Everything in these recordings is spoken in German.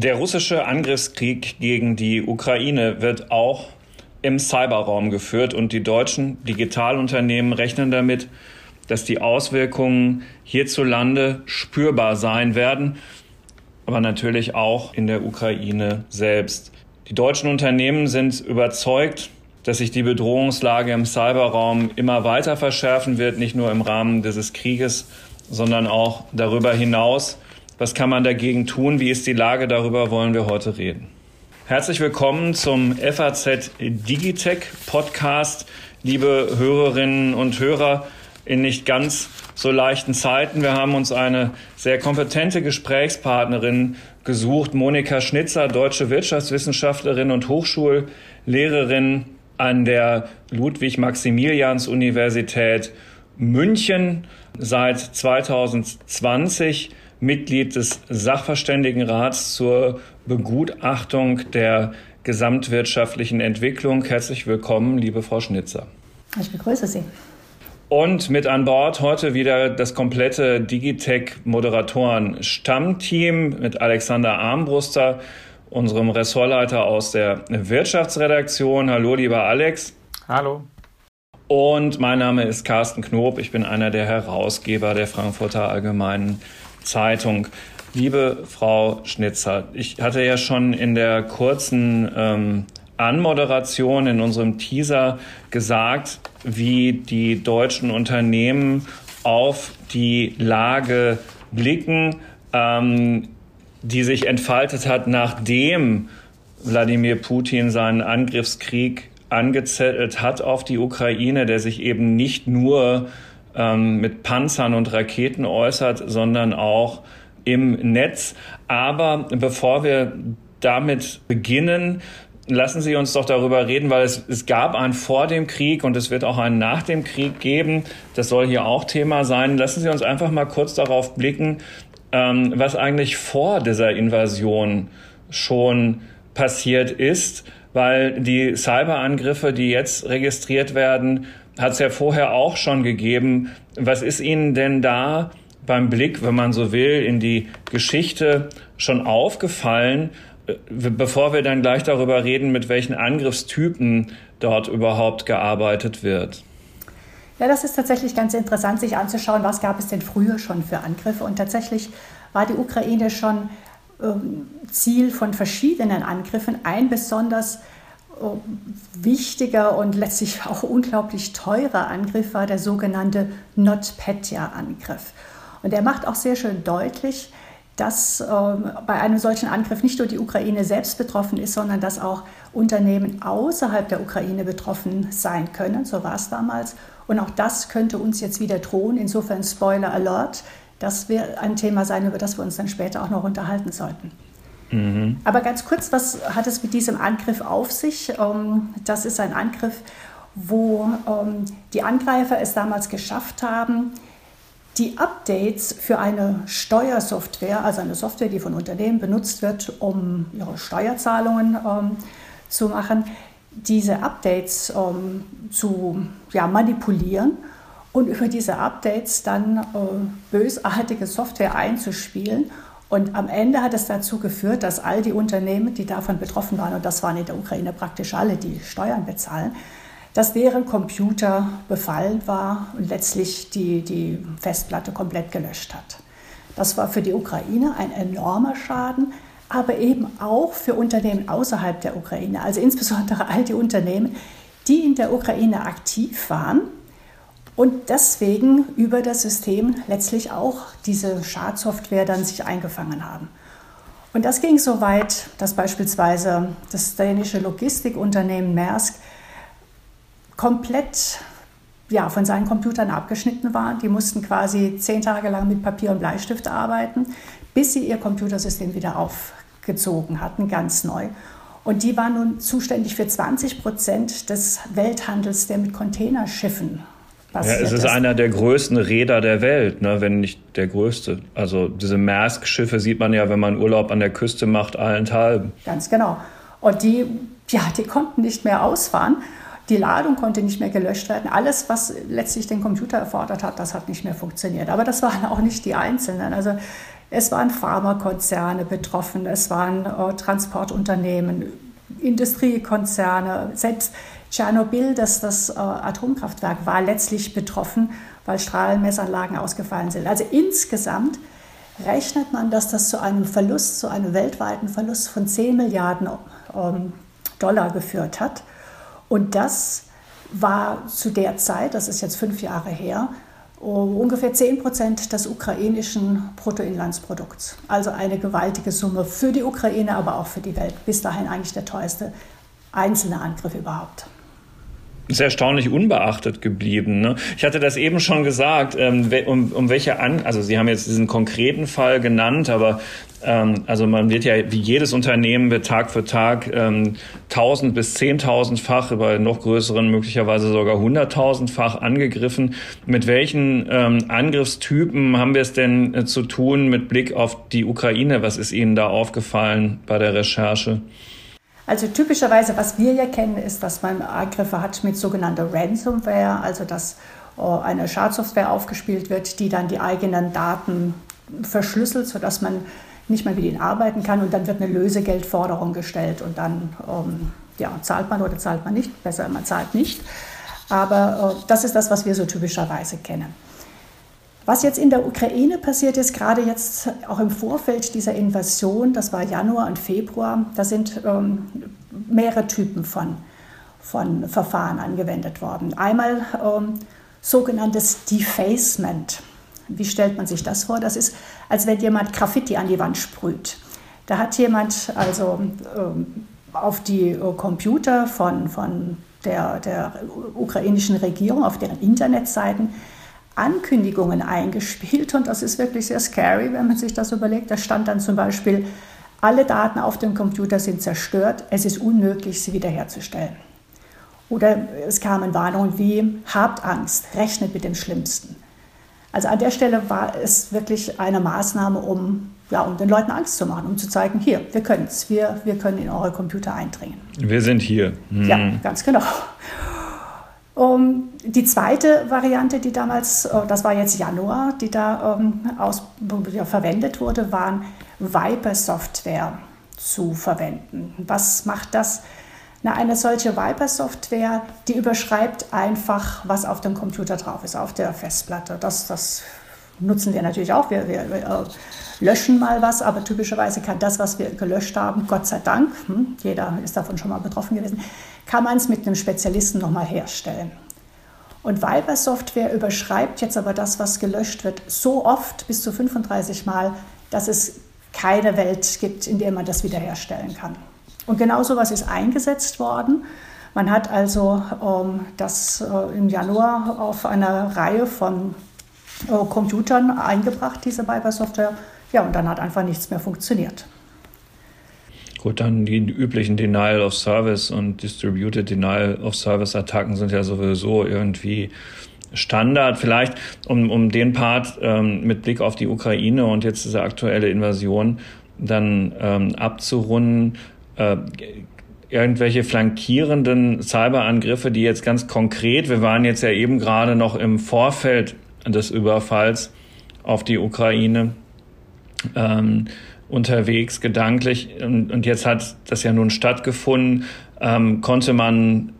Der russische Angriffskrieg gegen die Ukraine wird auch im Cyberraum geführt und die deutschen Digitalunternehmen rechnen damit, dass die Auswirkungen hierzulande spürbar sein werden, aber natürlich auch in der Ukraine selbst. Die deutschen Unternehmen sind überzeugt, dass sich die Bedrohungslage im Cyberraum immer weiter verschärfen wird, nicht nur im Rahmen dieses Krieges, sondern auch darüber hinaus. Was kann man dagegen tun? Wie ist die Lage? Darüber wollen wir heute reden. Herzlich willkommen zum FAZ Digitech Podcast, liebe Hörerinnen und Hörer in nicht ganz so leichten Zeiten. Wir haben uns eine sehr kompetente Gesprächspartnerin gesucht, Monika Schnitzer, deutsche Wirtschaftswissenschaftlerin und Hochschullehrerin an der Ludwig-Maximilians-Universität München, seit 2020 Mitglied des Sachverständigenrats zur Begutachtung der gesamtwirtschaftlichen Entwicklung. Herzlich willkommen, liebe Frau Schnitzer. Ich begrüße Sie. Und mit an Bord heute wieder das komplette Digitech-Moderatoren-Stammteam mit Alexander Armbruster, unserem Ressortleiter aus der Wirtschaftsredaktion. Hallo, lieber Alex. Hallo. Und mein Name ist Carsten Knob. Ich bin einer der Herausgeber der Frankfurter Allgemeinen Zeitung. Liebe Frau Schnitzer, ich hatte ja schon in der kurzen ähm, Anmoderation in unserem Teaser gesagt, wie die deutschen Unternehmen auf die Lage blicken, ähm, die sich entfaltet hat, nachdem Wladimir Putin seinen Angriffskrieg angezettelt hat auf die Ukraine, der sich eben nicht nur ähm, mit Panzern und Raketen äußert, sondern auch im Netz. Aber bevor wir damit beginnen, lassen Sie uns doch darüber reden, weil es, es gab einen vor dem Krieg und es wird auch einen nach dem Krieg geben. Das soll hier auch Thema sein. Lassen Sie uns einfach mal kurz darauf blicken, ähm, was eigentlich vor dieser Invasion schon passiert ist, weil die Cyberangriffe, die jetzt registriert werden, hat es ja vorher auch schon gegeben. Was ist Ihnen denn da beim Blick, wenn man so will, in die Geschichte schon aufgefallen, äh, bevor wir dann gleich darüber reden, mit welchen Angriffstypen dort überhaupt gearbeitet wird? Ja, das ist tatsächlich ganz interessant, sich anzuschauen, was gab es denn früher schon für Angriffe. Und tatsächlich war die Ukraine schon ähm, Ziel von verschiedenen Angriffen. Ein besonders wichtiger und letztlich auch unglaublich teurer Angriff war der sogenannte NotPetya-Angriff. Und er macht auch sehr schön deutlich, dass äh, bei einem solchen Angriff nicht nur die Ukraine selbst betroffen ist, sondern dass auch Unternehmen außerhalb der Ukraine betroffen sein können. So war es damals. Und auch das könnte uns jetzt wieder drohen. Insofern Spoiler Alert. Das wird ein Thema sein, über das wir uns dann später auch noch unterhalten sollten. Mhm. Aber ganz kurz, was hat es mit diesem Angriff auf sich? Ähm, das ist ein Angriff, wo ähm, die Angreifer es damals geschafft haben, die Updates für eine Steuersoftware, also eine Software, die von Unternehmen benutzt wird, um ihre Steuerzahlungen ähm, zu machen, diese Updates zu ja, manipulieren und über diese Updates dann äh, bösartige Software einzuspielen und am Ende hat es dazu geführt, dass all die Unternehmen, die davon betroffen waren, und das waren in der Ukraine praktisch alle, die Steuern bezahlen, dass deren Computer befallen war und letztlich die, die Festplatte komplett gelöscht hat. Das war für die Ukraine ein enormer Schaden, aber eben auch für Unternehmen außerhalb der Ukraine, also insbesondere all die Unternehmen, die in der Ukraine aktiv waren und deswegen über das System letztlich auch diese Schadsoftware dann sich eingefangen haben. Und das ging so weit, dass beispielsweise das dänische Logistikunternehmen Maersk komplett ja, von seinen Computern abgeschnitten war. Die mussten quasi zehn Tage lang mit Papier und Bleistift arbeiten, bis sie ihr Computersystem wieder aufgezogen hatten, ganz neu. Und die waren nun zuständig für 20 Prozent des Welthandels, der mit Containerschiffen ja, es ist, ist einer der größten Räder der Welt, ne, wenn nicht der größte. Also diese Maersk-Schiffe sieht man ja, wenn man Urlaub an der Küste macht, allenthalben. Ganz genau. Und die, ja, die konnten nicht mehr ausfahren. Die Ladung konnte nicht mehr gelöscht werden. Alles, was letztlich den Computer erfordert hat, das hat nicht mehr funktioniert. Aber das waren auch nicht die Einzelnen. Also Es waren Pharmakonzerne betroffen, es waren äh, Transportunternehmen, Industriekonzerne, selbst Tschernobyl, das, das äh, Atomkraftwerk, war letztlich betroffen, weil Strahlenmessanlagen ausgefallen sind. Also insgesamt rechnet man, dass das zu einem Verlust, zu einem weltweiten Verlust von 10 Milliarden ähm, Dollar geführt hat. Und das war zu der Zeit, das ist jetzt fünf Jahre her, ungefähr 10 Prozent des ukrainischen Bruttoinlandsprodukts. Also eine gewaltige Summe für die Ukraine, aber auch für die Welt. Bis dahin eigentlich der teuerste einzelne Angriff überhaupt ist erstaunlich unbeachtet geblieben. Ne? Ich hatte das eben schon gesagt, ähm, um, um welche an, also Sie haben jetzt diesen konkreten Fall genannt, aber ähm, also man wird ja wie jedes Unternehmen wird Tag für Tag ähm, 1000 bis 10.000-fach, bei noch größeren möglicherweise sogar 100.000-fach angegriffen. Mit welchen ähm, Angriffstypen haben wir es denn äh, zu tun mit Blick auf die Ukraine? Was ist Ihnen da aufgefallen bei der Recherche? Also typischerweise, was wir ja kennen, ist, dass man Angriffe hat mit sogenannter Ransomware, also dass äh, eine Schadsoftware aufgespielt wird, die dann die eigenen Daten verschlüsselt, sodass man nicht mehr mit ihnen arbeiten kann und dann wird eine Lösegeldforderung gestellt und dann ähm, ja, zahlt man oder zahlt man nicht, besser man zahlt nicht. Aber äh, das ist das, was wir so typischerweise kennen. Was jetzt in der Ukraine passiert ist, gerade jetzt auch im Vorfeld dieser Invasion, das war Januar und Februar, da sind ähm, mehrere Typen von, von Verfahren angewendet worden. Einmal ähm, sogenanntes Defacement. Wie stellt man sich das vor? Das ist, als wenn jemand Graffiti an die Wand sprüht. Da hat jemand also ähm, auf die äh, Computer von, von der, der ukrainischen Regierung, auf deren Internetseiten, Ankündigungen eingespielt und das ist wirklich sehr scary, wenn man sich das überlegt. Da stand dann zum Beispiel, alle Daten auf dem Computer sind zerstört, es ist unmöglich, sie wiederherzustellen. Oder es kamen Warnungen wie, habt Angst, rechnet mit dem Schlimmsten. Also an der Stelle war es wirklich eine Maßnahme, um, ja, um den Leuten Angst zu machen, um zu zeigen, hier, wir können es, wir, wir können in eure Computer eindringen. Wir sind hier. Hm. Ja, ganz genau. Um, die zweite Variante, die damals, äh, das war jetzt Januar, die da um, aus, ja, verwendet wurde, waren Viper-Software zu verwenden. Was macht das? Na, eine solche Viper-Software, die überschreibt einfach, was auf dem Computer drauf ist, auf der Festplatte. Das, das nutzen wir natürlich auch. Wir, wir, wir äh, löschen mal was, aber typischerweise kann das, was wir gelöscht haben, Gott sei Dank, hm, jeder ist davon schon mal betroffen gewesen, kann man es mit einem Spezialisten nochmal herstellen. Und Viber Software überschreibt jetzt aber das, was gelöscht wird, so oft, bis zu 35 Mal, dass es keine Welt gibt, in der man das wiederherstellen kann. Und genau so was ist eingesetzt worden. Man hat also ähm, das äh, im Januar auf einer Reihe von äh, Computern eingebracht, diese Viber-Software. Ja, und dann hat einfach nichts mehr funktioniert. Gut, dann die üblichen Denial of Service und Distributed Denial of Service Attacken sind ja sowieso irgendwie Standard. Vielleicht, um, um den Part ähm, mit Blick auf die Ukraine und jetzt diese aktuelle Invasion dann ähm, abzurunden, äh, irgendwelche flankierenden Cyberangriffe, die jetzt ganz konkret, wir waren jetzt ja eben gerade noch im Vorfeld des Überfalls auf die Ukraine, ähm, unterwegs, gedanklich. Und, und, jetzt hat das ja nun stattgefunden. Ähm, konnte man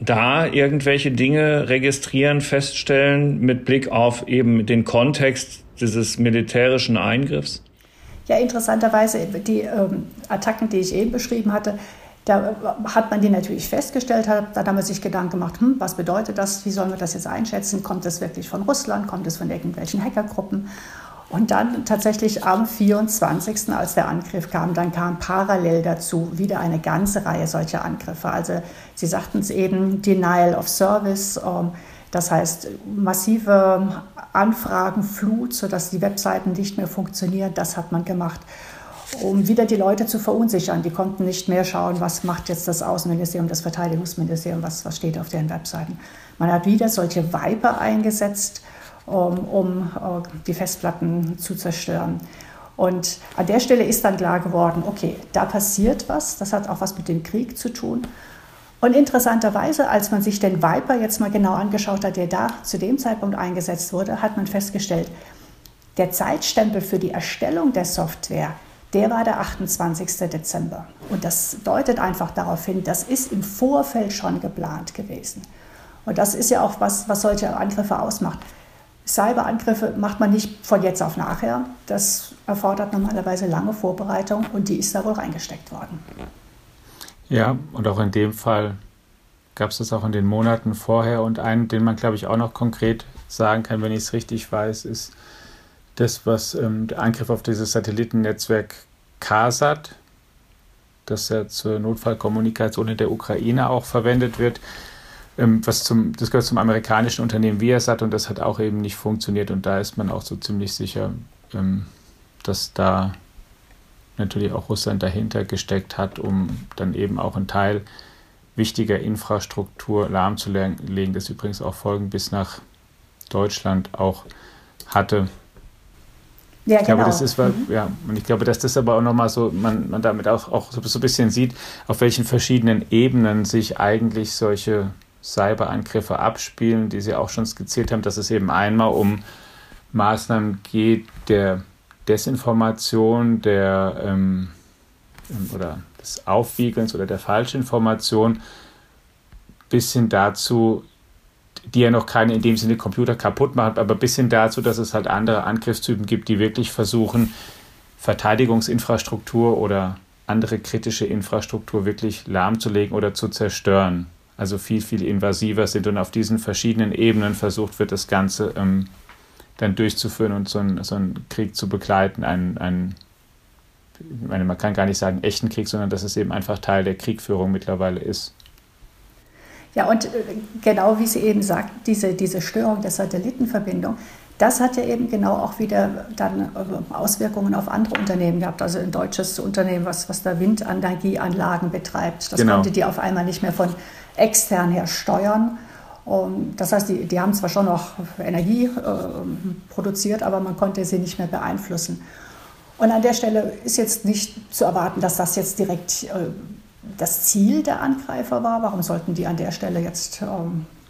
da irgendwelche Dinge registrieren, feststellen mit Blick auf eben den Kontext dieses militärischen Eingriffs? Ja, interessanterweise, die ähm, Attacken, die ich eben beschrieben hatte, da hat man die natürlich festgestellt, hat, dann haben wir sich Gedanken gemacht, hm, was bedeutet das, wie sollen wir das jetzt einschätzen, kommt es wirklich von Russland, kommt es von irgendwelchen Hackergruppen? Und dann tatsächlich am 24., als der Angriff kam, dann kam parallel dazu wieder eine ganze Reihe solcher Angriffe. Also Sie sagten es eben, Denial of Service, ähm, das heißt massive Anfragenflut, sodass die Webseiten nicht mehr funktionieren, das hat man gemacht um wieder die Leute zu verunsichern. Die konnten nicht mehr schauen, was macht jetzt das Außenministerium, das Verteidigungsministerium, was, was steht auf deren Webseiten. Man hat wieder solche Viper eingesetzt, um, um uh, die Festplatten zu zerstören. Und an der Stelle ist dann klar geworden, okay, da passiert was, das hat auch was mit dem Krieg zu tun. Und interessanterweise, als man sich den Viper jetzt mal genau angeschaut hat, der da zu dem Zeitpunkt eingesetzt wurde, hat man festgestellt, Der Zeitstempel für die Erstellung der Software, der war der 28. Dezember. Und das deutet einfach darauf hin, das ist im Vorfeld schon geplant gewesen. Und das ist ja auch was, was solche Angriffe ausmacht. Cyberangriffe macht man nicht von jetzt auf nachher. Das erfordert normalerweise lange Vorbereitung und die ist da wohl reingesteckt worden. Ja, und auch in dem Fall gab es das auch in den Monaten vorher. Und einen, den man, glaube ich, auch noch konkret sagen kann, wenn ich es richtig weiß, ist das, was ähm, der Angriff auf dieses Satellitennetzwerk CASAT, das ja zur Notfallkommunikation in der Ukraine auch verwendet wird, was zum, das gehört zum amerikanischen Unternehmen Viasat und das hat auch eben nicht funktioniert und da ist man auch so ziemlich sicher, ähm, dass da natürlich auch Russland dahinter gesteckt hat, um dann eben auch einen Teil wichtiger Infrastruktur lahmzulegen, das übrigens auch Folgen bis nach Deutschland auch hatte. Ja, ich glaube, genau. das ist, mhm. ja, und ich glaube, dass das aber auch nochmal so, man, man damit auch, auch so, so ein bisschen sieht, auf welchen verschiedenen Ebenen sich eigentlich solche Cyberangriffe abspielen, die Sie auch schon skizziert haben, dass es eben einmal um Maßnahmen geht der Desinformation, der ähm, ähm, oder des Aufwiegelns oder der Falschinformation bis hin dazu, die ja noch keine in dem Sinne Computer kaputt machen, aber bis hin dazu, dass es halt andere Angriffstypen gibt, die wirklich versuchen, Verteidigungsinfrastruktur oder andere kritische Infrastruktur wirklich lahmzulegen oder zu zerstören also viel, viel invasiver sind und auf diesen verschiedenen Ebenen versucht wird, das Ganze ähm, dann durchzuführen und so, ein, so einen Krieg zu begleiten, einen, einen ich meine, man kann gar nicht sagen echten Krieg, sondern dass es eben einfach Teil der Kriegführung mittlerweile ist. Ja, und äh, genau wie Sie eben sagt, diese, diese Störung der Satellitenverbindung, das hat ja eben genau auch wieder dann äh, Auswirkungen auf andere Unternehmen gehabt. Also ein deutsches Unternehmen, was, was da Windenergieanlagen betreibt, das genau. konnte die auf einmal nicht mehr von extern her steuern. Das heißt, die, die haben zwar schon noch Energie äh, produziert, aber man konnte sie nicht mehr beeinflussen. Und an der Stelle ist jetzt nicht zu erwarten, dass das jetzt direkt äh, das Ziel der Angreifer war. Warum sollten die an der Stelle jetzt äh,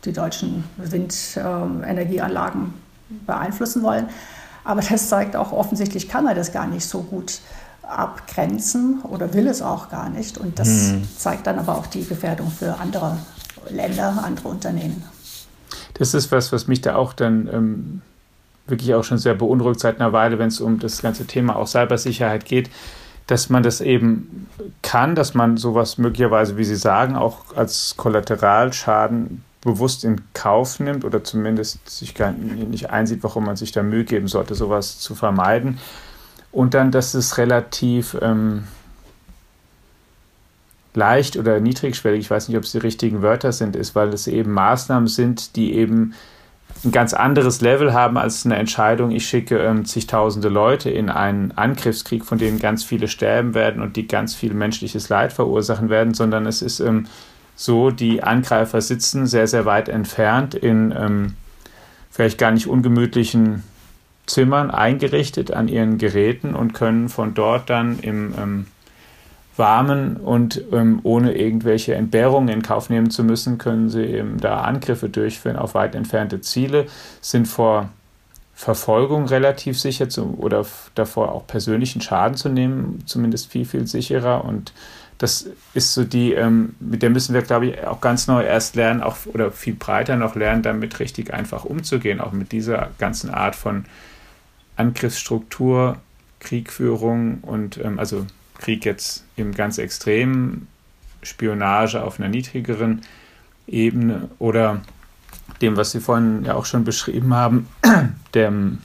die deutschen Windenergieanlagen beeinflussen wollen? Aber das zeigt auch, offensichtlich kann man das gar nicht so gut abgrenzen oder will es auch gar nicht. Und das hm. zeigt dann aber auch die Gefährdung für andere Länder, andere Unternehmen. Das ist was, was mich da auch dann ähm, wirklich auch schon sehr beunruhigt seit einer Weile, wenn es um das ganze Thema auch Cybersicherheit geht, dass man das eben kann, dass man sowas möglicherweise, wie Sie sagen, auch als Kollateralschaden bewusst in Kauf nimmt oder zumindest sich gar nicht einsieht, warum man sich da Mühe geben sollte, sowas zu vermeiden. Und dann, dass es relativ ähm, leicht oder niedrigschwellig, ich weiß nicht, ob es die richtigen Wörter sind, ist, weil es eben Maßnahmen sind, die eben ein ganz anderes Level haben als eine Entscheidung, ich schicke ähm, zigtausende Leute in einen Angriffskrieg, von denen ganz viele sterben werden und die ganz viel menschliches Leid verursachen werden, sondern es ist ähm, so, die Angreifer sitzen sehr, sehr weit entfernt in ähm, vielleicht gar nicht ungemütlichen Zimmern eingerichtet an ihren Geräten und können von dort dann im ähm, Warmen und ähm, ohne irgendwelche Entbehrungen in Kauf nehmen zu müssen, können sie eben da Angriffe durchführen auf weit entfernte Ziele, sind vor Verfolgung relativ sicher zu, oder davor auch persönlichen Schaden zu nehmen, zumindest viel, viel sicherer. Und das ist so die, ähm, mit der müssen wir, glaube ich, auch ganz neu erst lernen, auch oder viel breiter noch lernen, damit richtig einfach umzugehen, auch mit dieser ganzen Art von Angriffsstruktur, Kriegführung und ähm, also Krieg jetzt im ganz extremen, Spionage auf einer niedrigeren Ebene oder dem, was Sie vorhin ja auch schon beschrieben haben, dem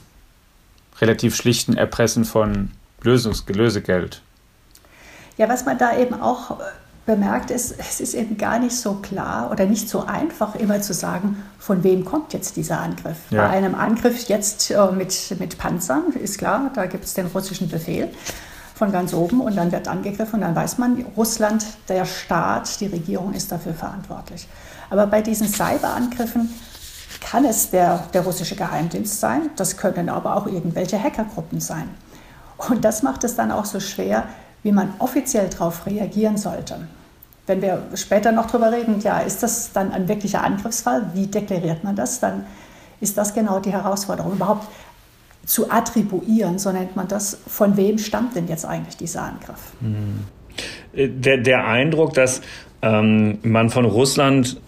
relativ schlichten Erpressen von Lösungs Lösegeld. Ja, was man da eben auch bemerkt, ist, es ist eben gar nicht so klar oder nicht so einfach immer zu sagen, von wem kommt jetzt dieser Angriff. Ja. Bei einem Angriff jetzt äh, mit, mit Panzern ist klar, da gibt es den russischen Befehl von ganz oben und dann wird angegriffen und dann weiß man, Russland, der Staat, die Regierung ist dafür verantwortlich. Aber bei diesen Cyberangriffen kann es der, der russische Geheimdienst sein, das können aber auch irgendwelche Hackergruppen sein. Und das macht es dann auch so schwer, wie man offiziell darauf reagieren sollte. Wenn wir später noch darüber reden, ja, ist das dann ein wirklicher Angriffsfall? Wie deklariert man das? Dann ist das genau die Herausforderung. Überhaupt zu attribuieren, so nennt man das. Von wem stammt denn jetzt eigentlich dieser Angriff? Hm. Der, der Eindruck, dass ähm, man von Russland,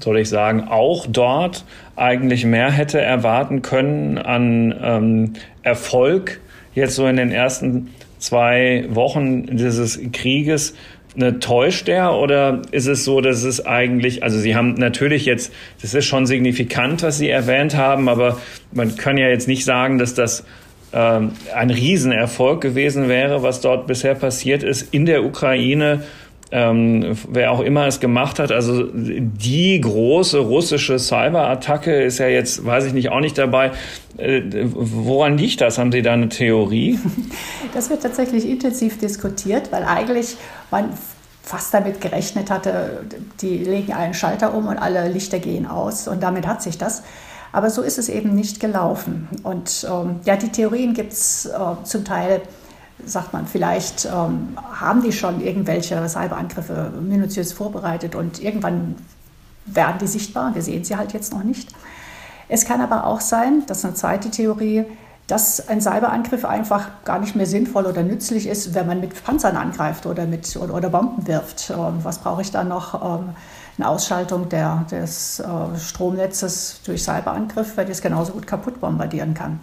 soll ich sagen, auch dort eigentlich mehr hätte erwarten können an ähm, Erfolg, jetzt so in den ersten zwei Wochen dieses Krieges, Ne, täuscht er oder ist es so, dass es eigentlich, also Sie haben natürlich jetzt, das ist schon signifikant, was Sie erwähnt haben, aber man kann ja jetzt nicht sagen, dass das ähm, ein Riesenerfolg gewesen wäre, was dort bisher passiert ist in der Ukraine. Ähm, wer auch immer es gemacht hat, also die große russische Cyberattacke ist ja jetzt, weiß ich nicht, auch nicht dabei. Äh, woran liegt das? Haben Sie da eine Theorie? Das wird tatsächlich intensiv diskutiert, weil eigentlich man fast damit gerechnet hatte, die legen einen Schalter um und alle Lichter gehen aus und damit hat sich das. Aber so ist es eben nicht gelaufen. Und ähm, ja, die Theorien gibt es äh, zum Teil, sagt man, vielleicht ähm, haben die schon irgendwelche Cyberangriffe minutiös vorbereitet und irgendwann werden die sichtbar. Wir sehen sie halt jetzt noch nicht. Es kann aber auch sein, das ist eine zweite Theorie, dass ein Cyberangriff einfach gar nicht mehr sinnvoll oder nützlich ist, wenn man mit Panzern angreift oder, mit, oder, oder Bomben wirft. Ähm, was brauche ich dann noch? Ähm, eine Ausschaltung der, des äh, Stromnetzes durch Cyberangriff, weil ich es genauso gut kaputt bombardieren kann.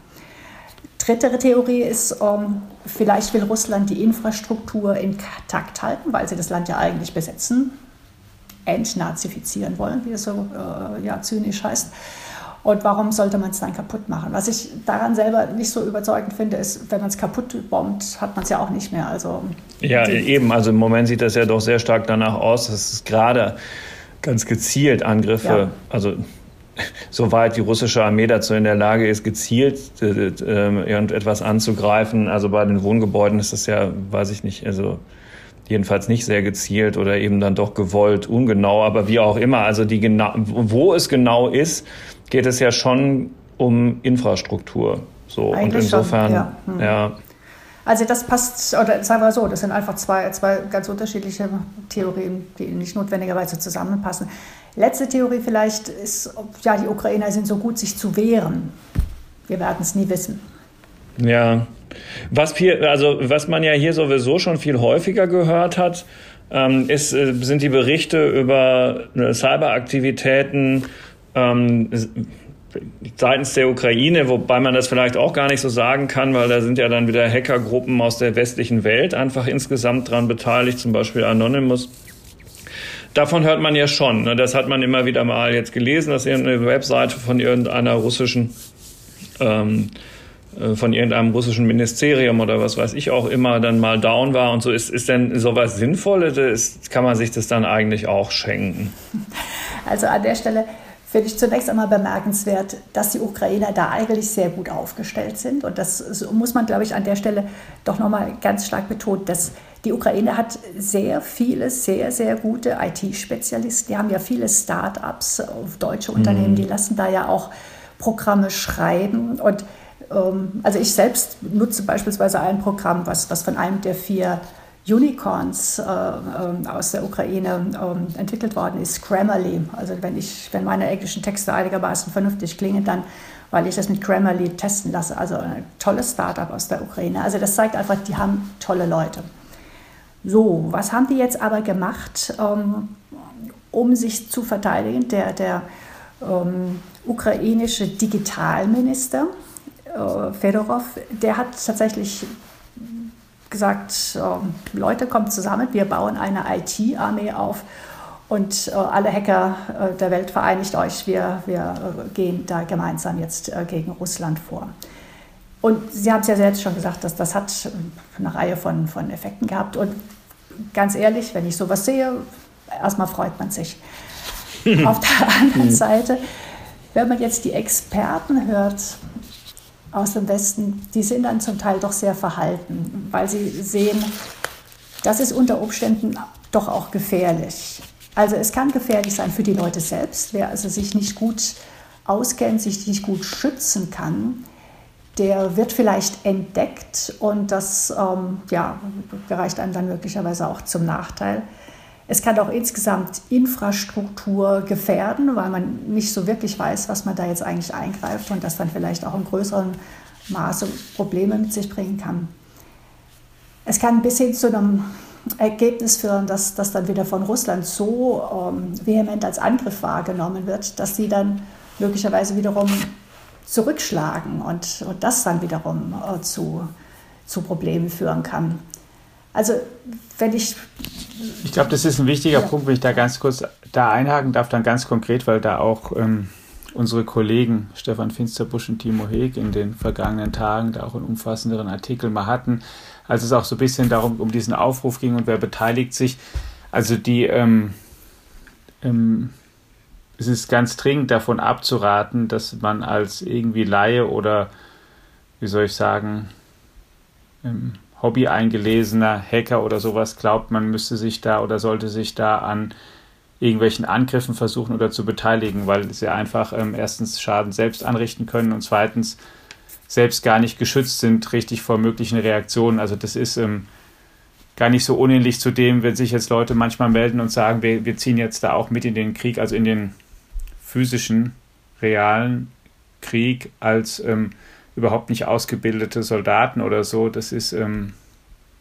Dritte Theorie ist, ähm, vielleicht will Russland die Infrastruktur intakt halten, weil sie das Land ja eigentlich besetzen, entnazifizieren wollen, wie es so äh, ja, zynisch heißt. Und warum sollte man es dann kaputt machen? Was ich daran selber nicht so überzeugend finde, ist, wenn man es kaputt bombt, hat man es ja auch nicht mehr. Also ja, eben. Also im Moment sieht das ja doch sehr stark danach aus, dass es gerade ganz gezielt Angriffe, ja. also soweit die russische Armee dazu in der Lage ist, gezielt äh, äh, irgendetwas anzugreifen. Also bei den Wohngebäuden ist das ja, weiß ich nicht, also jedenfalls nicht sehr gezielt oder eben dann doch gewollt, ungenau, aber wie auch immer. Also die genau, wo es genau ist, geht es ja schon um Infrastruktur. So Eigentlich und insofern, schon, ja. Hm. ja. Also das passt, oder sagen wir so, das sind einfach zwei, zwei ganz unterschiedliche Theorien, die nicht notwendigerweise zusammenpassen. Letzte Theorie vielleicht ist, ja, die Ukrainer sind so gut, sich zu wehren. Wir werden es nie wissen. Ja, was viel, also was man ja hier sowieso schon viel häufiger gehört hat, ähm, ist, äh, sind die Berichte über äh, Cyberaktivitäten ähm, seitens der Ukraine, wobei man das vielleicht auch gar nicht so sagen kann, weil da sind ja dann wieder Hackergruppen aus der westlichen Welt einfach insgesamt dran beteiligt, zum Beispiel Anonymous. Davon hört man ja schon. Ne? Das hat man immer wieder mal jetzt gelesen, dass irgendeine Webseite von irgendeiner russischen ähm, äh, von irgendeinem russischen Ministerium oder was weiß ich auch immer dann mal down war und so. Ist, ist denn sowas Sinnvolles? Kann man sich das dann eigentlich auch schenken? Also an der Stelle finde ich zunächst einmal bemerkenswert, dass die Ukrainer da eigentlich sehr gut aufgestellt sind. Und das muss man, glaube ich, an der Stelle doch nochmal ganz stark betonen, dass die Ukraine hat sehr viele, sehr, sehr gute IT-Spezialisten. Die haben ja viele Start-ups, deutsche Unternehmen, mhm. die lassen da ja auch Programme schreiben. Und ähm, also ich selbst nutze beispielsweise ein Programm, was, was von einem der vier Unicorns äh, äh, aus der Ukraine äh, entwickelt worden ist, Grammarly. Also wenn, ich, wenn meine englischen Texte einigermaßen vernünftig klingen, dann weil ich das mit Grammarly testen lasse. Also ein tolles Startup aus der Ukraine. Also das zeigt einfach, die haben tolle Leute. So, was haben die jetzt aber gemacht, ähm, um sich zu verteidigen? Der, der ähm, ukrainische Digitalminister äh, Fedorov, der hat tatsächlich gesagt, äh, Leute, kommt zusammen, wir bauen eine IT-Armee auf und äh, alle Hacker äh, der Welt vereinigt euch, wir, wir äh, gehen da gemeinsam jetzt äh, gegen Russland vor. Und Sie haben es ja selbst schon gesagt, dass das hat eine Reihe von, von Effekten gehabt. Und ganz ehrlich, wenn ich sowas sehe, erstmal freut man sich. Auf der anderen Seite, wenn man jetzt die Experten hört, aus dem Westen, die sind dann zum Teil doch sehr verhalten, weil sie sehen, das ist unter Umständen doch auch gefährlich. Also es kann gefährlich sein für die Leute selbst, wer also sich nicht gut auskennt, sich nicht gut schützen kann, der wird vielleicht entdeckt und das ähm, ja, gereicht einem dann möglicherweise auch zum Nachteil. Es kann auch insgesamt Infrastruktur gefährden, weil man nicht so wirklich weiß, was man da jetzt eigentlich eingreift und das dann vielleicht auch einen größeren Maße Probleme mit sich bringen kann. Es kann bis hin zu einem Ergebnis führen, dass das dann wieder von Russland so ähm, vehement als Angriff wahrgenommen wird, dass sie dann möglicherweise wiederum zurückschlagen und, und das dann wiederum äh, zu, zu Problemen führen kann. Also wenn ich... Ich glaube, das ist ein wichtiger ja. Punkt, wenn ich da ganz kurz da einhaken darf, dann ganz konkret, weil da auch ähm, unsere Kollegen Stefan Finsterbusch und Timo Heg in den vergangenen Tagen da auch einen umfassenderen Artikel mal hatten, als es auch so ein bisschen darum um diesen Aufruf ging und wer beteiligt sich. Also die ähm, ähm, es ist ganz dringend davon abzuraten, dass man als irgendwie Laie oder wie soll ich sagen, ähm, Hobby eingelesener Hacker oder sowas glaubt, man müsste sich da oder sollte sich da an irgendwelchen Angriffen versuchen oder zu beteiligen, weil sie einfach ähm, erstens Schaden selbst anrichten können und zweitens selbst gar nicht geschützt sind richtig vor möglichen Reaktionen. Also das ist ähm, gar nicht so unähnlich zu dem, wenn sich jetzt Leute manchmal melden und sagen, wir, wir ziehen jetzt da auch mit in den Krieg, also in den physischen, realen Krieg als ähm, überhaupt nicht ausgebildete Soldaten oder so. Das ist ähm,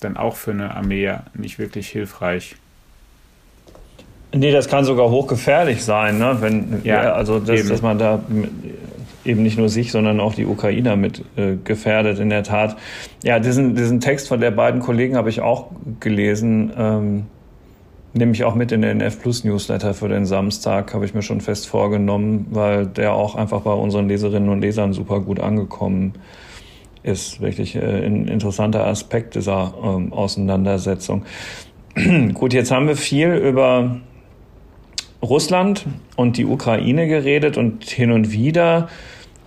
dann auch für eine Armee nicht wirklich hilfreich. Nee, das kann sogar hochgefährlich sein, ne? Wenn, ja, also das, dass man da eben nicht nur sich, sondern auch die Ukrainer mit äh, gefährdet, in der Tat. Ja, diesen, diesen Text von der beiden Kollegen habe ich auch gelesen. Ähm, nehme ich auch mit in den F Plus Newsletter für den Samstag, habe ich mir schon fest vorgenommen, weil der auch einfach bei unseren Leserinnen und Lesern super gut angekommen ist. Wirklich äh, ein interessanter Aspekt dieser ähm, Auseinandersetzung. gut, jetzt haben wir viel über Russland und die Ukraine geredet und hin und wieder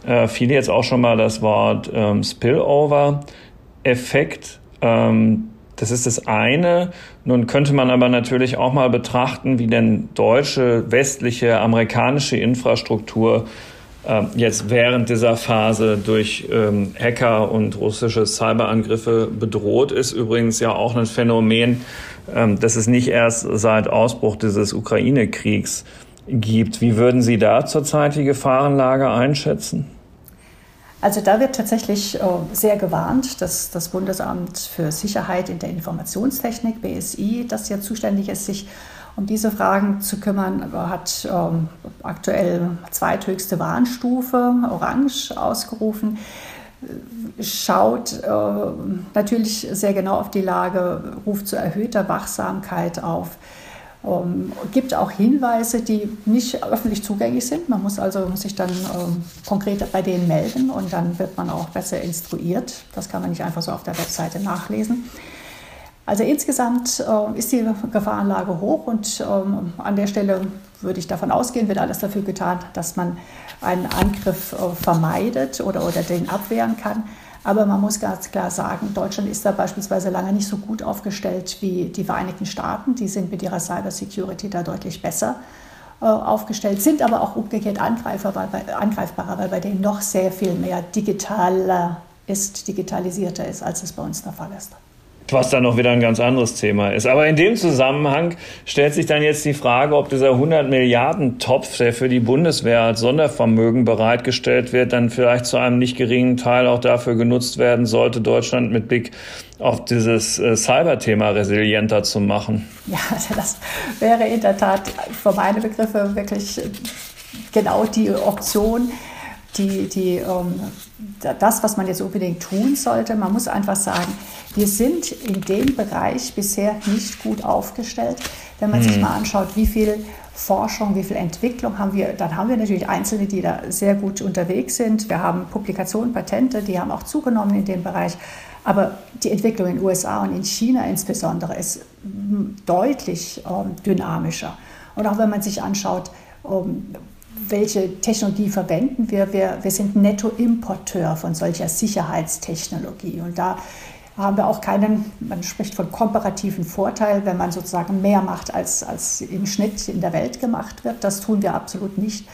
äh, fiel jetzt auch schon mal das Wort ähm, Spillover-Effekt. Ähm, das ist das eine. Nun könnte man aber natürlich auch mal betrachten, wie denn deutsche, westliche, amerikanische Infrastruktur äh, jetzt während dieser Phase durch ähm, Hacker und russische Cyberangriffe bedroht ist. Übrigens ja auch ein Phänomen, ähm, das es nicht erst seit Ausbruch dieses Ukraine-Kriegs gibt. Wie würden Sie da zurzeit die Gefahrenlage einschätzen? Also da wird tatsächlich äh, sehr gewarnt, dass das Bundesamt für Sicherheit in der Informationstechnik, BSI, das ja zuständig ist, sich um diese Fragen zu kümmern, hat ähm, aktuell zweithöchste Warnstufe, orange, ausgerufen. Schaut äh, natürlich sehr genau auf die Lage, ruft zu erhöhter Wachsamkeit auf, ähm, gibt auch Hinweise, die nicht öffentlich zugänglich sind. Man muss also sich dann ähm, konkret bei denen melden und dann wird man auch besser instruiert. Das kann man nicht einfach so auf der Webseite nachlesen. Also insgesamt äh, ist die Gefahrenlage hoch und ähm, an der Stelle würde ich davon ausgehen, wird alles dafür getan, dass man einen Angriff äh, vermeidet oder, oder den abwehren kann. Aber man muss ganz klar sagen, Deutschland ist da beispielsweise lange nicht so gut aufgestellt wie die Vereinigten Staaten. Die sind mit ihrer Cybersecurity da deutlich besser äh, aufgestellt, sind aber auch umgekehrt angreifbarer, angreifbarer, weil bei denen noch sehr viel mehr digitaler ist, digitalisierter ist, als es bei uns der Fall ist was dann noch wieder ein ganz anderes Thema ist. Aber in dem Zusammenhang stellt sich dann jetzt die Frage, ob dieser 100 Milliarden Topf, der für die Bundeswehr als Sondervermögen bereitgestellt wird, dann vielleicht zu einem nicht geringen Teil auch dafür genutzt werden sollte, Deutschland mit Blick auf dieses äh, Cyber-Thema resilienter zu machen. Ja, also das wäre in der Tat für meine Begriffe wirklich genau die Option, die, die, ähm, das, was man jetzt unbedingt tun sollte. Man muss einfach sagen, wir sind in dem Bereich bisher nicht gut aufgestellt. Wenn man mhm. sich mal anschaut, wie viel Forschung, wie viel Entwicklung haben wir, dann haben wir natürlich Einzelne, die da sehr gut unterwegs sind. Wir haben Publikationen, Patente, die haben auch zugenommen in dem Bereich. Aber die Entwicklung in den USA und in China insbesondere ist deutlich ähm, dynamischer. Und auch wenn man sich anschaut, ähm, welche Technologie verwenden wir, wir, wir sind Nettoimporteur von solcher Sicherheitstechnologie. Und da haben wir auch keinen, man spricht von komparativen Vorteil, wenn man sozusagen mehr macht, als, als im Schnitt in der Welt gemacht wird. Das tun wir absolut nicht.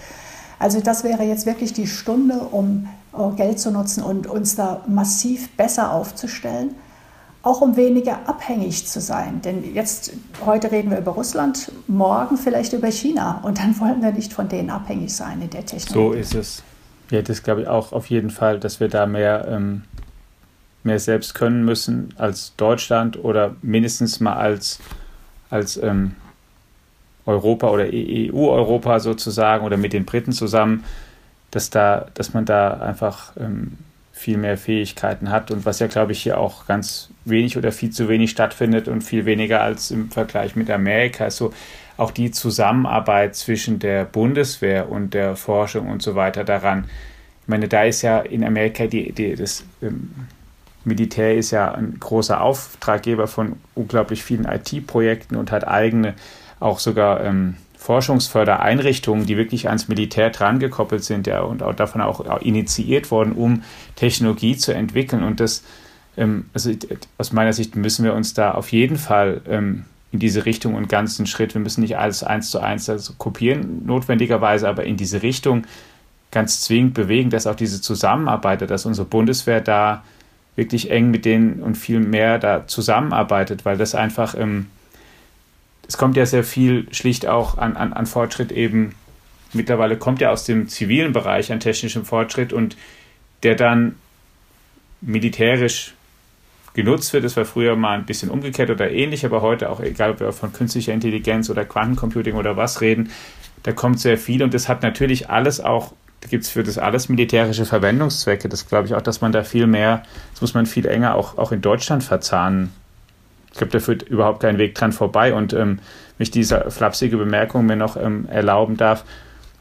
Also das wäre jetzt wirklich die Stunde, um Geld zu nutzen und uns da massiv besser aufzustellen, auch um weniger abhängig zu sein. Denn jetzt, heute reden wir über Russland, morgen vielleicht über China und dann wollen wir nicht von denen abhängig sein in der Technologie. So ist es. Ja, das glaube ich auch auf jeden Fall, dass wir da mehr, ähm, mehr selbst können müssen als Deutschland oder mindestens mal als, als ähm, Europa oder EU-Europa sozusagen oder mit den Briten zusammen, dass, da, dass man da einfach ähm, viel mehr Fähigkeiten hat und was ja, glaube ich, hier auch ganz wenig oder viel zu wenig stattfindet und viel weniger als im Vergleich mit Amerika. So auch die Zusammenarbeit zwischen der Bundeswehr und der Forschung und so weiter daran. Ich meine, da ist ja in Amerika die, die das ähm, Militär ist ja ein großer Auftraggeber von unglaublich vielen IT-Projekten und hat eigene auch sogar ähm, Forschungsfördereinrichtungen, die wirklich ans Militär drangekoppelt sind ja, und auch davon auch initiiert worden, um Technologie zu entwickeln. Und das, ähm, also aus meiner Sicht müssen wir uns da auf jeden Fall ähm, in diese Richtung und ganzen Schritt, wir müssen nicht alles eins zu eins also kopieren, notwendigerweise, aber in diese Richtung ganz zwingend bewegen, dass auch diese Zusammenarbeit, dass unsere Bundeswehr da wirklich eng mit denen und viel mehr da zusammenarbeitet, weil das einfach ähm, es kommt ja sehr viel schlicht auch an, an, an Fortschritt eben, mittlerweile kommt ja aus dem zivilen Bereich an technischem Fortschritt und der dann militärisch genutzt wird. Das war früher mal ein bisschen umgekehrt oder ähnlich, aber heute auch, egal ob wir von künstlicher Intelligenz oder Quantencomputing oder was reden, da kommt sehr viel und das hat natürlich alles auch, da gibt es für das alles militärische Verwendungszwecke. Das glaube ich auch, dass man da viel mehr, das muss man viel enger auch, auch in Deutschland verzahnen ich glaube, da führt überhaupt kein Weg dran vorbei. Und ähm, mich diese flapsige Bemerkung mir noch ähm, erlauben darf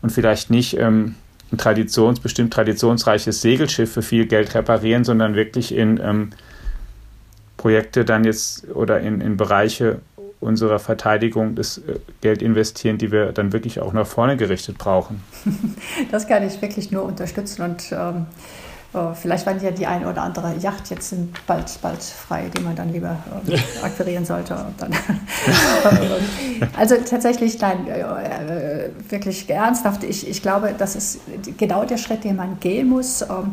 und vielleicht nicht ähm, ein traditions, bestimmt traditionsreiches Segelschiff für viel Geld reparieren, sondern wirklich in ähm, Projekte dann jetzt oder in, in Bereiche unserer Verteidigung das äh, Geld investieren, die wir dann wirklich auch nach vorne gerichtet brauchen. Das kann ich wirklich nur unterstützen und ähm, äh, vielleicht war ja die eine oder andere Yacht jetzt bald, bald frei, die man dann lieber äh, akquirieren sollte. also tatsächlich, nein, äh, wirklich ernsthaft. Ich, ich glaube, das ist genau der Schritt, den man gehen muss. Ähm,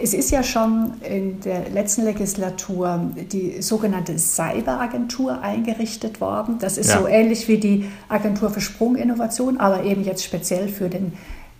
es ist ja schon in der letzten Legislatur die sogenannte Cyberagentur eingerichtet worden. Das ist ja. so ähnlich wie die Agentur für Sprunginnovation, aber eben jetzt speziell für den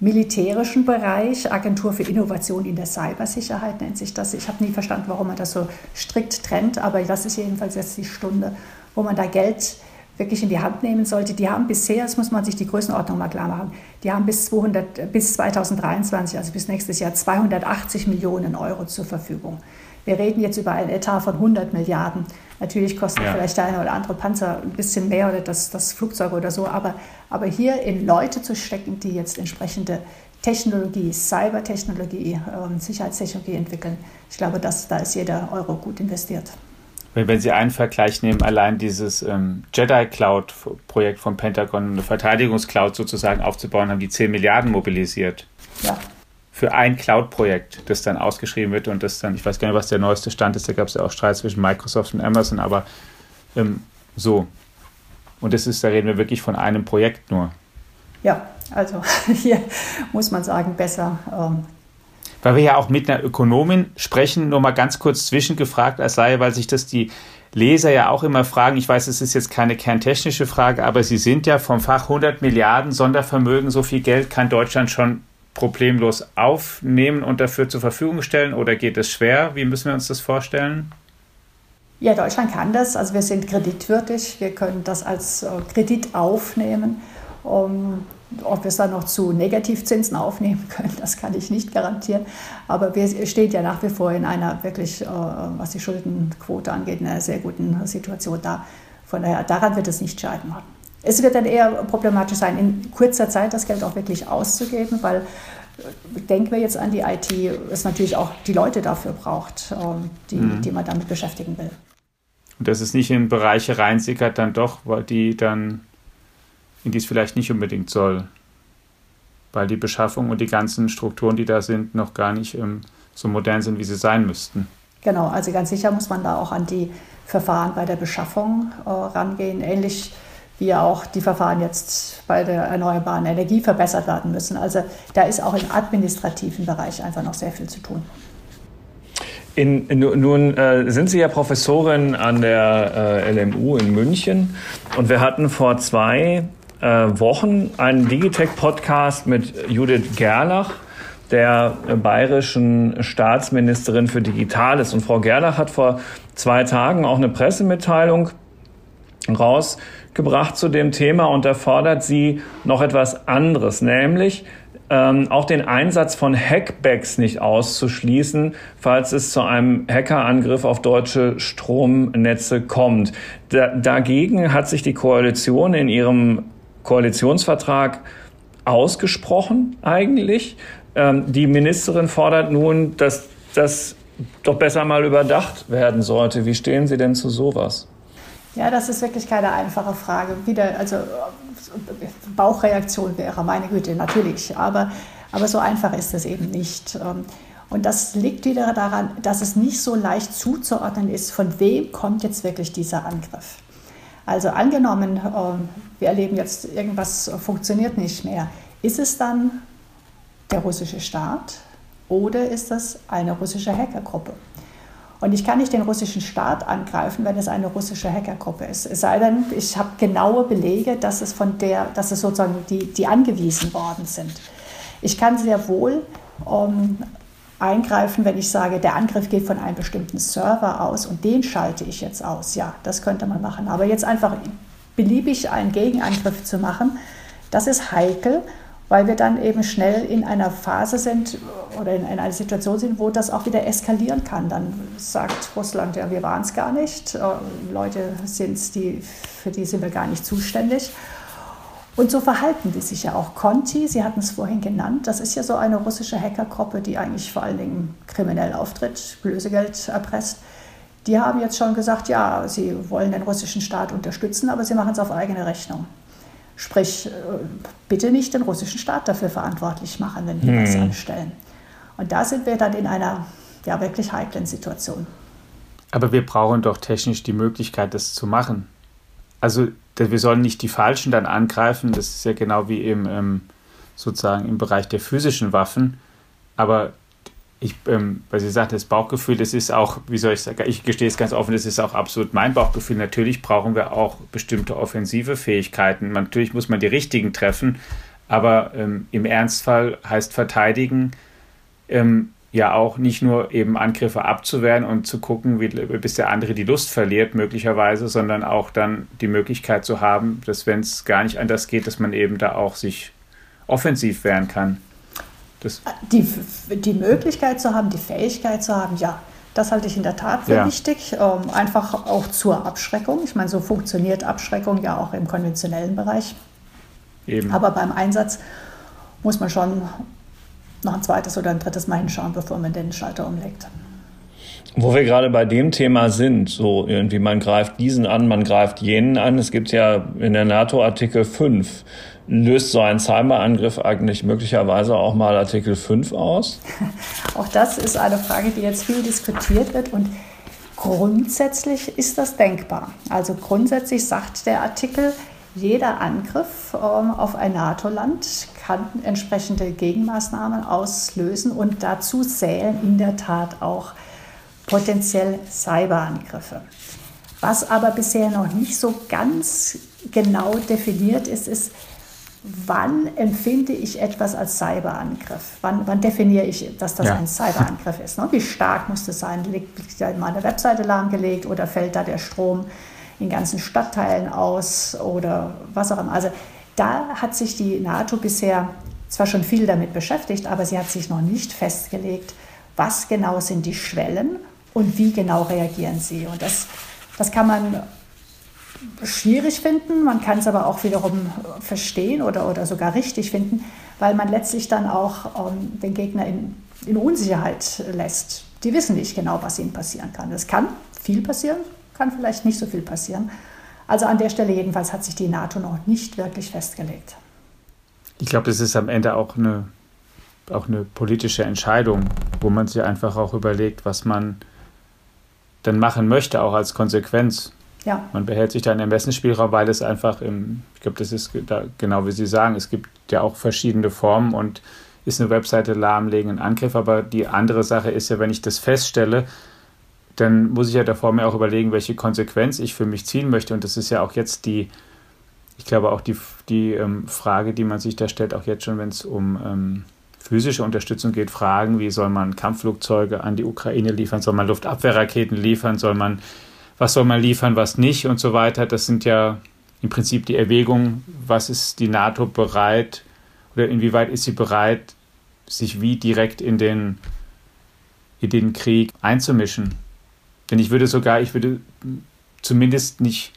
militärischen Bereich, Agentur für Innovation in der Cybersicherheit nennt sich das. Ich habe nie verstanden, warum man das so strikt trennt, aber das ist jedenfalls jetzt die Stunde, wo man da Geld wirklich in die Hand nehmen sollte. Die haben bisher, das muss man sich die Größenordnung mal klar machen, die haben bis, 200, bis 2023, also bis nächstes Jahr, 280 Millionen Euro zur Verfügung. Wir reden jetzt über einen Etat von 100 Milliarden. Natürlich kostet ja. vielleicht der eine oder andere Panzer ein bisschen mehr oder das, das Flugzeug oder so, aber, aber hier in Leute zu stecken, die jetzt entsprechende Technologie, Cybertechnologie, äh, Sicherheitstechnologie entwickeln, ich glaube, dass, da ist jeder Euro gut investiert. Wenn, wenn Sie einen Vergleich nehmen, allein dieses ähm, Jedi Cloud-Projekt vom Pentagon, eine Verteidigungscloud sozusagen aufzubauen, haben die 10 Milliarden mobilisiert. Ja für ein Cloud-Projekt, das dann ausgeschrieben wird und das dann, ich weiß gar nicht, was der neueste Stand ist, da gab es ja auch Streit zwischen Microsoft und Amazon, aber ähm, so. Und das ist, da reden wir wirklich von einem Projekt nur. Ja, also hier muss man sagen, besser. Ähm weil wir ja auch mit einer Ökonomin sprechen, nur mal ganz kurz zwischengefragt, als sei, weil sich das die Leser ja auch immer fragen, ich weiß, es ist jetzt keine kerntechnische Frage, aber Sie sind ja vom Fach 100 Milliarden Sondervermögen, so viel Geld kann Deutschland schon problemlos aufnehmen und dafür zur Verfügung stellen oder geht es schwer? Wie müssen wir uns das vorstellen? Ja, Deutschland kann das. Also wir sind kreditwürdig. Wir können das als äh, Kredit aufnehmen. Um, ob wir es dann noch zu Negativzinsen aufnehmen können, das kann ich nicht garantieren. Aber wir stehen ja nach wie vor in einer wirklich, äh, was die Schuldenquote angeht, in einer sehr guten Situation da. Von daher, daran wird es nicht scheitern. Es wird dann eher problematisch sein, in kurzer Zeit das Geld auch wirklich auszugeben, weil äh, denken wir jetzt an die IT, es natürlich auch die Leute dafür braucht, ähm, die, mhm. die man damit beschäftigen will. Und dass es nicht in Bereiche reinsickert, dann doch, weil die dann, in die es vielleicht nicht unbedingt soll. Weil die Beschaffung und die ganzen Strukturen, die da sind, noch gar nicht ähm, so modern sind, wie sie sein müssten. Genau, also ganz sicher muss man da auch an die Verfahren bei der Beschaffung äh, rangehen. Ähnlich wie auch die Verfahren jetzt bei der erneuerbaren Energie verbessert werden müssen. Also da ist auch im administrativen Bereich einfach noch sehr viel zu tun. In, nun äh, sind Sie ja Professorin an der äh, LMU in München und wir hatten vor zwei äh, Wochen einen Digitech-Podcast mit Judith Gerlach der bayerischen Staatsministerin für Digitales. Und Frau Gerlach hat vor zwei Tagen auch eine Pressemitteilung rausgebracht zu dem Thema und da fordert sie noch etwas anderes, nämlich ähm, auch den Einsatz von Hackbacks nicht auszuschließen, falls es zu einem Hackerangriff auf deutsche Stromnetze kommt. Da, dagegen hat sich die Koalition in ihrem Koalitionsvertrag ausgesprochen eigentlich. Ähm, die Ministerin fordert nun, dass das doch besser mal überdacht werden sollte. Wie stehen Sie denn zu sowas? Ja, das ist wirklich keine einfache Frage. Wieder, also Bauchreaktion wäre, meine Güte, natürlich. Aber, aber so einfach ist es eben nicht. Ähm, und das liegt wieder daran, dass es nicht so leicht zuzuordnen ist, von wem kommt jetzt wirklich dieser Angriff. Also angenommen, ähm, wir erleben jetzt, irgendwas funktioniert nicht mehr. Ist es dann der russische Staat oder ist das eine russische Hackergruppe? Und ich kann nicht den russischen Staat angreifen, wenn es eine russische Hackergruppe ist. Es sei denn, ich habe genaue Belege, dass es von der, dass es sozusagen die, die angewiesen worden sind. Ich kann sehr wohl um, ähm, eingreifen, wenn ich sage, der Angriff geht von einem bestimmten Server aus und den schalte ich jetzt aus. Ja, das könnte man machen. Aber jetzt einfach beliebig einen Gegenangriff zu machen, das ist heikel weil wir dann eben schnell in einer Phase sind oder in einer Situation sind, wo das auch wieder eskalieren kann. Dann sagt Russland, ja, wir waren es gar nicht, äh, Leute sind es, die, für die sind wir gar nicht zuständig. Und so verhalten die sich ja auch. Conti, Sie hatten es vorhin genannt, das ist ja so eine russische Hackergruppe, die eigentlich vor allen Dingen kriminell auftritt, Lösegeld erpresst. Die haben jetzt schon gesagt, ja, sie wollen den russischen Staat unterstützen, aber sie machen es auf eigene Rechnung. Sprich, äh, bitte nicht den russischen Staat dafür verantwortlich machen, wenn wir hm. das anstellen. Und da sind wir dann in einer ja, wirklich heiklen Situation. Aber wir brauchen doch technisch die Möglichkeit, das zu machen. Also wir sollen nicht die Falschen dann angreifen, das ist ja genau wie im, ähm, sozusagen im Bereich der physischen Waffen. Aber ich, ähm, weil Sie sagten, das Bauchgefühl, das ist auch, wie soll ich sagen, ich gestehe es ganz offen, das ist auch absolut mein Bauchgefühl. Natürlich brauchen wir auch bestimmte offensive Fähigkeiten. natürlich muss man die richtigen treffen, aber ähm, im Ernstfall heißt verteidigen ähm, ja auch nicht nur eben Angriffe abzuwehren und zu gucken, wie, bis der andere die Lust verliert, möglicherweise, sondern auch dann die Möglichkeit zu haben, dass wenn es gar nicht anders geht, dass man eben da auch sich offensiv wehren kann. Das die, die Möglichkeit zu haben, die Fähigkeit zu haben, ja, das halte ich in der Tat für ja. wichtig. Ähm, einfach auch zur Abschreckung. Ich meine, so funktioniert Abschreckung ja auch im konventionellen Bereich. Eben. Aber beim Einsatz muss man schon noch ein zweites oder ein drittes Mal hinschauen, bevor man den Schalter umlegt. Wo wir gerade bei dem Thema sind, so irgendwie, man greift diesen an, man greift jenen an. Es gibt ja in der NATO Artikel 5 Löst so ein Cyberangriff eigentlich möglicherweise auch mal Artikel 5 aus? Auch das ist eine Frage, die jetzt viel diskutiert wird und grundsätzlich ist das denkbar. Also grundsätzlich sagt der Artikel, jeder Angriff ähm, auf ein NATO-Land kann entsprechende Gegenmaßnahmen auslösen und dazu zählen in der Tat auch potenziell Cyberangriffe. Was aber bisher noch nicht so ganz genau definiert ist, ist, wann empfinde ich etwas als Cyberangriff? Wann, wann definiere ich, dass das ja. ein Cyberangriff ist? Ne? Wie stark muss das sein? Liegt da meine Webseite lahmgelegt oder fällt da der Strom in ganzen Stadtteilen aus oder was auch immer? Also da hat sich die NATO bisher zwar schon viel damit beschäftigt, aber sie hat sich noch nicht festgelegt, was genau sind die Schwellen und wie genau reagieren sie. Und das, das kann man schwierig finden, man kann es aber auch wiederum verstehen oder, oder sogar richtig finden, weil man letztlich dann auch ähm, den Gegner in, in Unsicherheit lässt. Die wissen nicht genau, was ihnen passieren kann. Es kann viel passieren, kann vielleicht nicht so viel passieren. Also an der Stelle jedenfalls hat sich die NATO noch nicht wirklich festgelegt. Ich glaube, das ist am Ende auch eine, auch eine politische Entscheidung, wo man sich einfach auch überlegt, was man dann machen möchte, auch als Konsequenz. Ja. Man behält sich da einen Ermessensspielraum, weil es einfach, im, ich glaube, das ist da, genau wie Sie sagen, es gibt ja auch verschiedene Formen und ist eine Webseite lahmlegen ein Angriff, aber die andere Sache ist ja, wenn ich das feststelle, dann muss ich ja davor mir auch überlegen, welche Konsequenz ich für mich ziehen möchte. Und das ist ja auch jetzt die, ich glaube auch die, die ähm, Frage, die man sich da stellt, auch jetzt schon, wenn es um ähm, physische Unterstützung geht, Fragen, wie soll man Kampfflugzeuge an die Ukraine liefern, soll man Luftabwehrraketen liefern, soll man, was soll man liefern, was nicht und so weiter. Das sind ja im Prinzip die Erwägungen, was ist die NATO bereit oder inwieweit ist sie bereit, sich wie direkt in den, in den Krieg einzumischen. Denn ich würde sogar, ich würde zumindest nicht,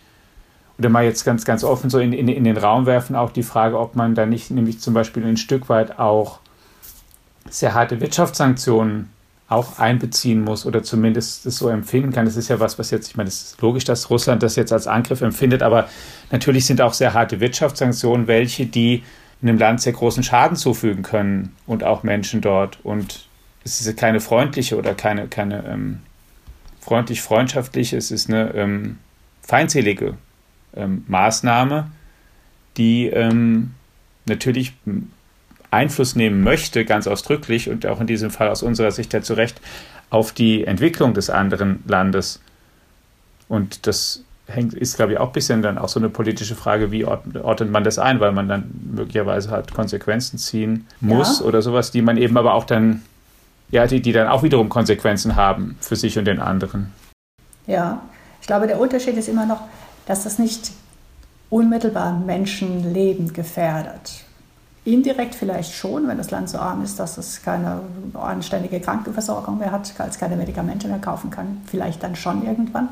oder mal jetzt ganz, ganz offen so in, in, in den Raum werfen, auch die Frage, ob man da nicht nämlich zum Beispiel ein Stück weit auch sehr harte Wirtschaftssanktionen auch einbeziehen muss oder zumindest es so empfinden kann. Das ist ja was, was jetzt, ich meine, es ist logisch, dass Russland das jetzt als Angriff empfindet, aber natürlich sind auch sehr harte Wirtschaftssanktionen welche, die einem Land sehr großen Schaden zufügen können und auch Menschen dort. Und es ist keine freundliche oder keine, keine ähm, freundlich freundschaftliche, es ist eine ähm, feindselige ähm, Maßnahme, die ähm, natürlich Einfluss nehmen möchte, ganz ausdrücklich und auch in diesem Fall aus unserer Sicht ja zu Recht, auf die Entwicklung des anderen Landes. Und das hängt, ist, glaube ich, auch ein bisschen dann auch so eine politische Frage, wie ordnet man das ein, weil man dann möglicherweise halt Konsequenzen ziehen muss ja. oder sowas, die man eben aber auch dann, ja, die, die dann auch wiederum Konsequenzen haben für sich und den anderen. Ja, ich glaube, der Unterschied ist immer noch, dass das nicht unmittelbar Menschenleben gefährdet. Indirekt vielleicht schon, wenn das Land so arm ist, dass es keine anständige Krankenversorgung mehr hat, als keine Medikamente mehr kaufen kann. Vielleicht dann schon irgendwann.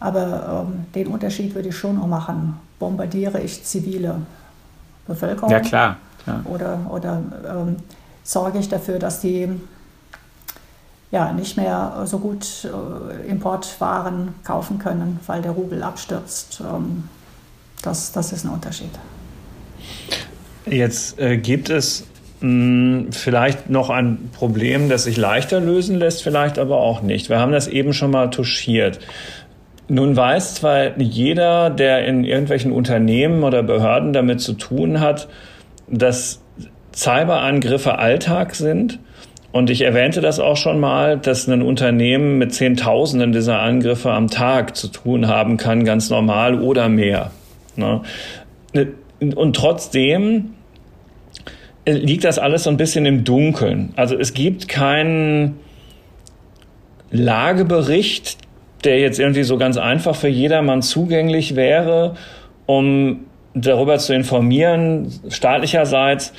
Aber ähm, den Unterschied würde ich schon noch machen. Bombardiere ich zivile Bevölkerung? Ja, klar. klar. Oder, oder ähm, sorge ich dafür, dass die ja, nicht mehr so gut äh, Importwaren kaufen können, weil der Rubel abstürzt? Ähm, das, das ist ein Unterschied. Jetzt äh, gibt es mh, hm, vielleicht noch ein Problem, das sich leichter lösen lässt, vielleicht aber auch nicht. Wir haben das eben schon mal touchiert. Nun weiß zwar jeder, der in irgendwelchen Unternehmen oder Behörden damit zu tun hat, dass Cyberangriffe Alltag sind. Und ich erwähnte das auch schon mal, dass ein Unternehmen mit Zehntausenden dieser Angriffe am Tag zu tun haben kann, ganz normal oder mehr. Ne? Und trotzdem liegt das alles so ein bisschen im Dunkeln. Also es gibt keinen Lagebericht, der jetzt irgendwie so ganz einfach für jedermann zugänglich wäre, um darüber zu informieren, staatlicherseits,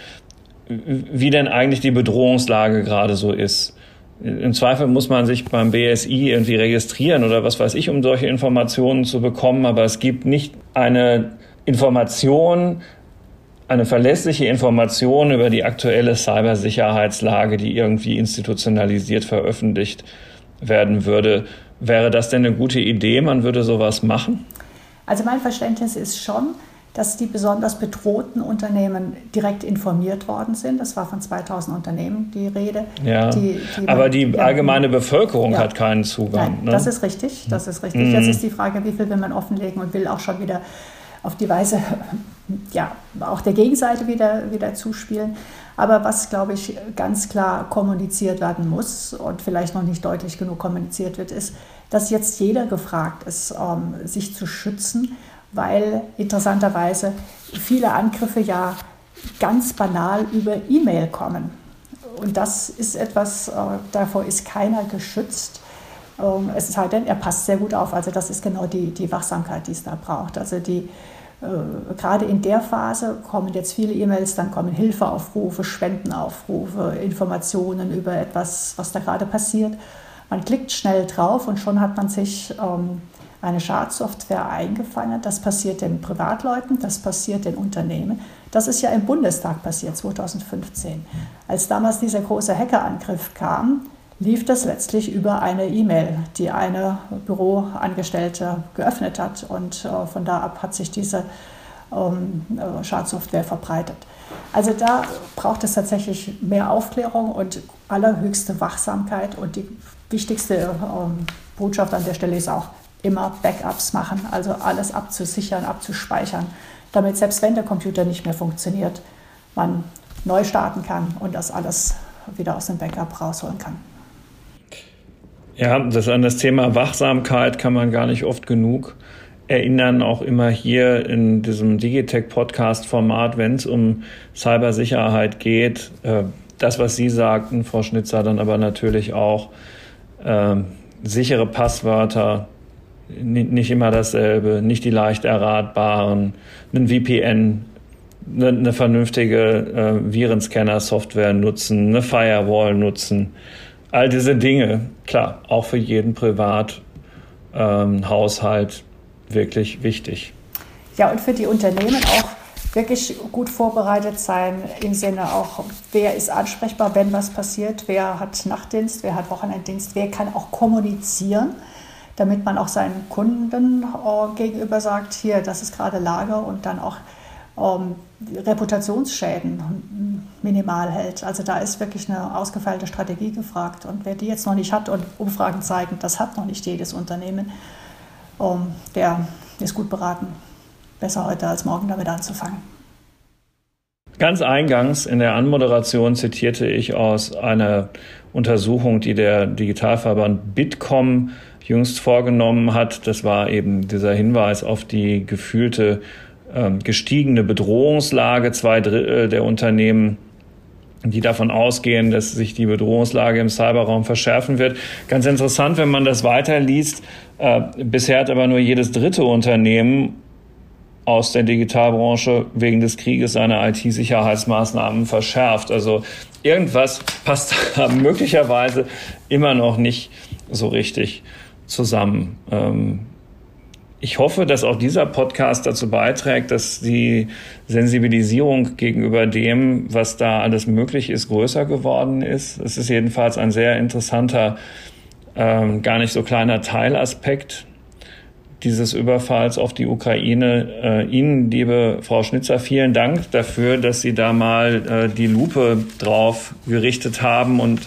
wie denn eigentlich die Bedrohungslage gerade so ist. Im Zweifel muss man sich beim BSI irgendwie registrieren oder was weiß ich, um solche Informationen zu bekommen, aber es gibt nicht eine Information, eine verlässliche Information über die aktuelle Cybersicherheitslage, die irgendwie institutionalisiert veröffentlicht werden würde. Wäre das denn eine gute Idee? Man würde sowas machen? Also mein Verständnis ist schon, dass die besonders bedrohten Unternehmen direkt informiert worden sind. Das war von 2000 Unternehmen die Rede. Ja, die, die aber die ja, allgemeine Bevölkerung ja. hat keinen Zugang. Nein, ne? Das ist richtig, das ist richtig. Jetzt ist die Frage, wie viel will man offenlegen und will auch schon wieder auf die Weise ja, auch der Gegenseite wieder, wieder zuspielen. Aber was, glaube ich, ganz klar kommuniziert werden muss und vielleicht noch nicht deutlich genug kommuniziert wird, ist, dass jetzt jeder gefragt ist, ähm, sich zu schützen, weil interessanterweise viele Angriffe ja ganz banal über E-Mail kommen. Und das ist etwas, äh, davor ist keiner geschützt. Ähm, es sei denn, er passt sehr gut auf. Also das ist genau die, die Wachsamkeit, die es da braucht. Also die, gerade in der Phase kommen jetzt viele E-Mails, dann kommen Hilfeaufrufe, Spendenaufrufe, Informationen über etwas, was da gerade passiert. Man klickt schnell drauf und schon hat man sich ähm, eine Schadsoftware eingefangen. Das passiert den Privatleuten, das passiert den Unternehmen. Das ist ja im Bundestag passiert, 2015. Als damals dieser große Hackerangriff kam, lief das letztlich über eine E-Mail, die eine Büroangestellte geöffnet hat. Und äh, von da ab hat sich diese ähm, äh, Schadsoftware verbreitet. Also da braucht es tatsächlich mehr Aufklärung und allerhöchste Wachsamkeit. Und die wichtigste ähm, Botschaft an der Stelle ist auch immer Backups machen, also alles abzusichern, abzuspeichern, damit selbst wenn der Computer nicht mehr funktioniert, man neu starten kann und das alles wieder aus dem Backup rausholen kann. Ja, das an das Thema Wachsamkeit kann man gar nicht oft genug erinnern, auch immer hier in diesem Digitech-Podcast-Format, wenn es um Cybersicherheit geht. Äh, das, was Sie sagten, Frau Schnitzer, dann aber natürlich auch äh, sichere Passwörter, nicht immer dasselbe, nicht die leicht erratbaren, ein VPN, eine, eine vernünftige äh, Virenscanner-Software nutzen, eine Firewall nutzen. All diese Dinge, klar, auch für jeden Privathaushalt ähm, wirklich wichtig. Ja, und für die Unternehmen auch wirklich gut vorbereitet sein im Sinne auch, wer ist ansprechbar, wenn was passiert, wer hat Nachtdienst, wer hat Wochenenddienst, wer kann auch kommunizieren, damit man auch seinen Kunden äh, gegenüber sagt, hier, das ist gerade Lage und dann auch ähm, Reputationsschäden minimal hält. Also da ist wirklich eine ausgefeilte Strategie gefragt. Und wer die jetzt noch nicht hat und Umfragen zeigen, das hat noch nicht jedes Unternehmen, ähm, der ist gut beraten besser heute als morgen damit anzufangen. Ganz eingangs in der Anmoderation zitierte ich aus einer Untersuchung, die der Digitalverband Bitkom jüngst vorgenommen hat. Das war eben dieser Hinweis auf die gefühlte gestiegene Bedrohungslage. Zwei Drittel der Unternehmen die davon ausgehen, dass sich die Bedrohungslage im Cyberraum verschärfen wird. Ganz interessant, wenn man das weiterliest. Äh, bisher hat aber nur jedes dritte Unternehmen aus der Digitalbranche wegen des Krieges seine IT-Sicherheitsmaßnahmen verschärft. Also irgendwas passt da möglicherweise immer noch nicht so richtig zusammen. Ähm, ich hoffe, dass auch dieser Podcast dazu beiträgt, dass die Sensibilisierung gegenüber dem, was da alles möglich ist, größer geworden ist. Es ist jedenfalls ein sehr interessanter, ähm, gar nicht so kleiner Teilaspekt dieses Überfalls auf die Ukraine. Äh, Ihnen, liebe Frau Schnitzer, vielen Dank dafür, dass Sie da mal äh, die Lupe drauf gerichtet haben und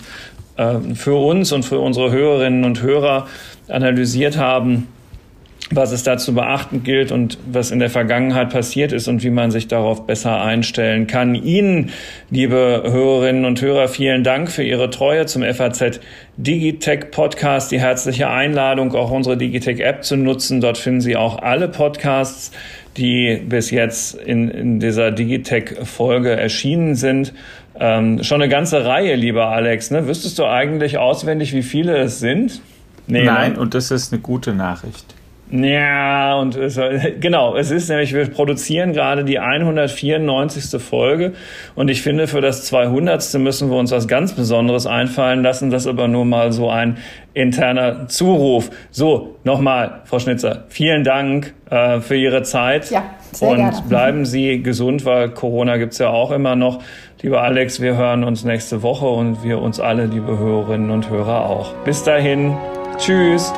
äh, für uns und für unsere Hörerinnen und Hörer analysiert haben, was es da zu beachten gilt und was in der Vergangenheit passiert ist und wie man sich darauf besser einstellen kann. Ihnen, liebe Hörerinnen und Hörer, vielen Dank für Ihre Treue zum FAZ Digitech Podcast. Die herzliche Einladung, auch unsere Digitech App zu nutzen. Dort finden Sie auch alle Podcasts, die bis jetzt in, in dieser Digitech Folge erschienen sind. Ähm, schon eine ganze Reihe, lieber Alex. Ne? Wüsstest du eigentlich auswendig, wie viele es sind? Nee, Nein, ne? und das ist eine gute Nachricht. Ja, und es, genau, es ist nämlich, wir produzieren gerade die 194. Folge und ich finde, für das 200. müssen wir uns was ganz Besonderes einfallen lassen. Das ist aber nur mal so ein interner Zuruf. So, nochmal, Frau Schnitzer, vielen Dank äh, für Ihre Zeit. Ja, sehr und gerne. bleiben Sie gesund, weil Corona gibt's ja auch immer noch. Lieber Alex, wir hören uns nächste Woche und wir uns alle, liebe Hörerinnen und Hörer, auch. Bis dahin, tschüss.